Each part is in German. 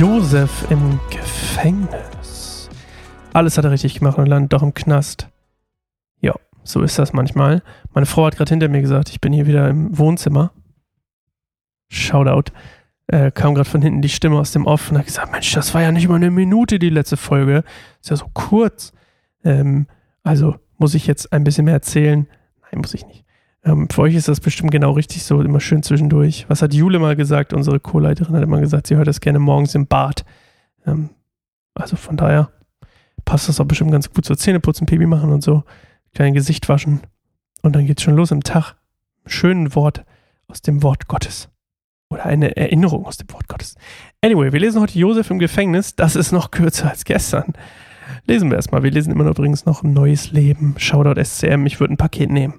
Josef im Gefängnis. Alles hat er richtig gemacht und landet doch im Knast. Ja, so ist das manchmal. Meine Frau hat gerade hinter mir gesagt, ich bin hier wieder im Wohnzimmer. Shoutout. Äh, kam gerade von hinten die Stimme aus dem Off und hat gesagt, Mensch, das war ja nicht mal eine Minute, die letzte Folge. Ist ja so kurz. Ähm, also muss ich jetzt ein bisschen mehr erzählen? Nein, muss ich nicht. Ähm, für euch ist das bestimmt genau richtig so, immer schön zwischendurch. Was hat Jule mal gesagt? Unsere Co-Leiterin hat immer gesagt, sie hört das gerne morgens im Bad. Ähm, also von daher passt das auch bestimmt ganz gut. So Zähneputzen, Pipi machen und so. Klein Gesicht waschen. Und dann geht's schon los im Tag. Schönen Wort aus dem Wort Gottes. Oder eine Erinnerung aus dem Wort Gottes. Anyway, wir lesen heute Josef im Gefängnis. Das ist noch kürzer als gestern. Lesen wir erstmal. Wir lesen immer übrigens noch ein neues Leben. Shoutout SCM, ich würde ein Paket nehmen.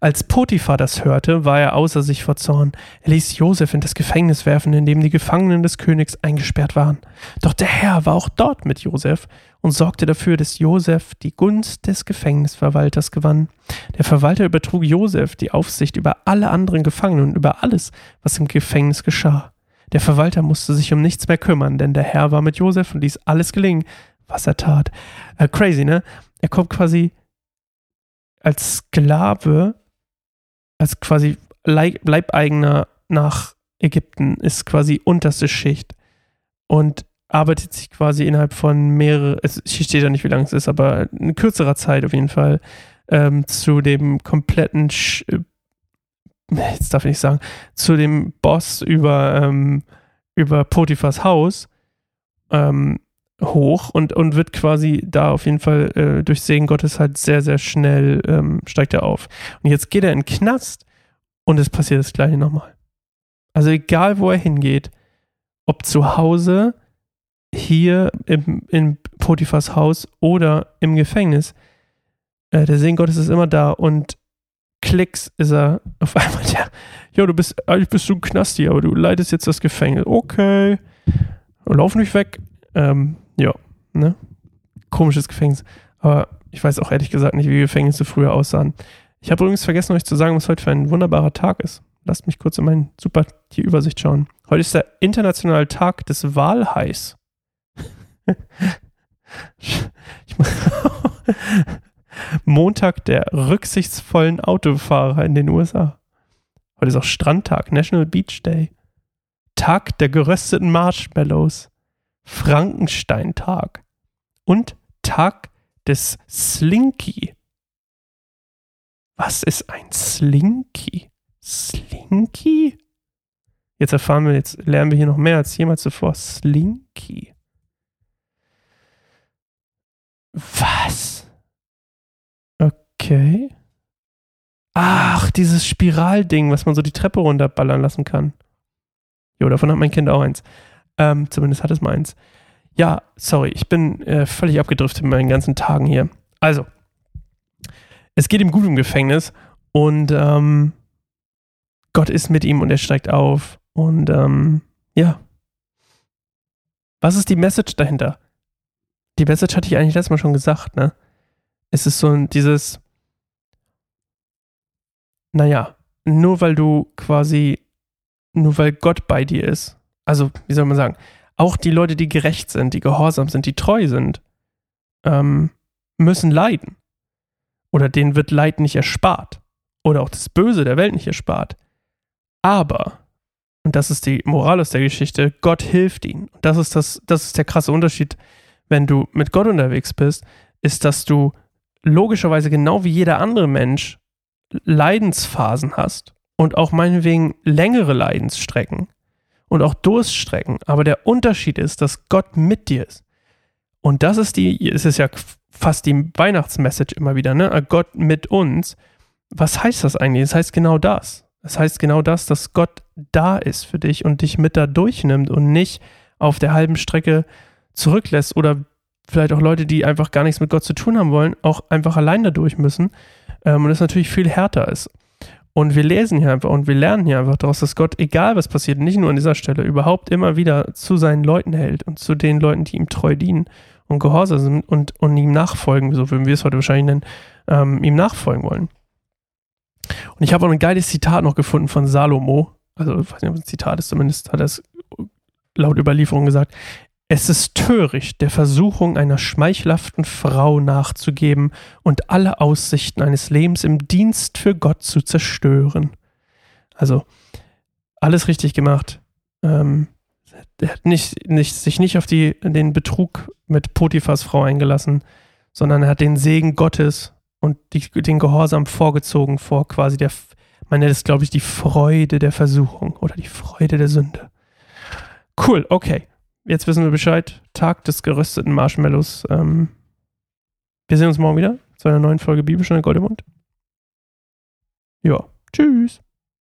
Als Potiphar das hörte, war er außer sich vor Zorn. Er ließ Josef in das Gefängnis werfen, in dem die Gefangenen des Königs eingesperrt waren. Doch der Herr war auch dort mit Josef und sorgte dafür, dass Josef die Gunst des Gefängnisverwalters gewann. Der Verwalter übertrug Josef die Aufsicht über alle anderen Gefangenen und über alles, was im Gefängnis geschah. Der Verwalter musste sich um nichts mehr kümmern, denn der Herr war mit Josef und ließ alles gelingen, was er tat. Äh, crazy, ne? Er kommt quasi als Sklave, als quasi Leibeigener nach Ägypten, ist quasi unterste Schicht und arbeitet sich quasi innerhalb von mehrere, es, steht ja nicht, wie lang es ist, aber in kürzerer Zeit auf jeden Fall ähm, zu dem kompletten, Sch äh, jetzt darf ich nicht sagen, zu dem Boss über, ähm, über Potiphas Haus ähm, hoch und, und wird quasi da auf jeden Fall äh, durch Segen Gottes halt sehr, sehr schnell ähm, steigt er auf. Und jetzt geht er in den Knast und es passiert das gleiche nochmal. Also egal, wo er hingeht, ob zu Hause, hier im, in Potiphas Haus oder im Gefängnis, äh, der Segen Gottes ist immer da und Klicks ist er auf einmal der, ja, du bist, eigentlich bist du ein Knasti, aber du leitest jetzt das Gefängnis. Okay, lauf nicht weg. Ähm, ja, ne? Komisches Gefängnis. Aber ich weiß auch ehrlich gesagt nicht, wie Gefängnisse früher aussahen. Ich habe übrigens vergessen, euch zu sagen, was heute für ein wunderbarer Tag ist. Lasst mich kurz in meine super Übersicht schauen. Heute ist der internationale Tag des Walhais. Montag der rücksichtsvollen Autofahrer in den USA. Heute ist auch Strandtag, National Beach Day. Tag der gerösteten Marshmallows. Frankenstein-Tag und Tag des Slinky. Was ist ein Slinky? Slinky? Jetzt erfahren wir, jetzt lernen wir hier noch mehr als jemals zuvor. Slinky. Was? Okay. Ach, dieses Spiralding, was man so die Treppe runterballern lassen kann. Jo, davon hat mein Kind auch eins. Ähm, zumindest hat es meins. Ja, sorry, ich bin äh, völlig abgedriftet mit meinen ganzen Tagen hier. Also, es geht ihm gut im Gefängnis und ähm, Gott ist mit ihm und er steigt auf. Und ähm, ja. Was ist die Message dahinter? Die Message hatte ich eigentlich letztes Mal schon gesagt, ne? Es ist so ein, dieses, naja, nur weil du quasi, nur weil Gott bei dir ist, also wie soll man sagen, auch die Leute, die gerecht sind, die gehorsam sind, die treu sind, ähm, müssen leiden. Oder denen wird Leid nicht erspart. Oder auch das Böse der Welt nicht erspart. Aber, und das ist die Moral aus der Geschichte, Gott hilft ihnen. Das ist, das, das ist der krasse Unterschied, wenn du mit Gott unterwegs bist, ist, dass du logischerweise genau wie jeder andere Mensch Leidensphasen hast und auch meinetwegen längere Leidensstrecken und auch Durststrecken. Aber der Unterschied ist, dass Gott mit dir ist. Und das ist die, es ist ja fast die Weihnachtsmessage immer wieder, ne? Gott mit uns. Was heißt das eigentlich? Das heißt genau das. Das heißt genau das, dass Gott da ist für dich und dich mit da durchnimmt und nicht auf der halben Strecke zurücklässt oder vielleicht auch Leute, die einfach gar nichts mit Gott zu tun haben wollen, auch einfach allein da durch müssen. Ähm, und das natürlich viel härter ist. Und wir lesen hier einfach und wir lernen hier einfach daraus, dass Gott, egal was passiert, nicht nur an dieser Stelle, überhaupt immer wieder zu seinen Leuten hält und zu den Leuten, die ihm treu dienen und gehorsam sind und, und ihm nachfolgen, so würden wir es heute wahrscheinlich nennen, ähm, ihm nachfolgen wollen. Und ich habe auch ein geiles Zitat noch gefunden von Salomo. Also, ich weiß nicht, ob es ein Zitat ist, zumindest hat er es laut Überlieferung gesagt, es ist töricht, der Versuchung einer schmeichelhaften Frau nachzugeben und alle Aussichten eines Lebens im Dienst für Gott zu zerstören. Also, alles richtig gemacht. Ähm, er hat nicht, nicht, sich nicht auf die, den Betrug mit Potiphas Frau eingelassen, sondern er hat den Segen Gottes und die, den Gehorsam vorgezogen vor quasi der, man nennt es, glaube ich, die Freude der Versuchung oder die Freude der Sünde. Cool, okay. Jetzt wissen wir Bescheid. Tag des gerösteten Marshmallows. Ähm, wir sehen uns morgen wieder zu einer neuen Folge Bibelstunde Goldemund. Ja, tschüss.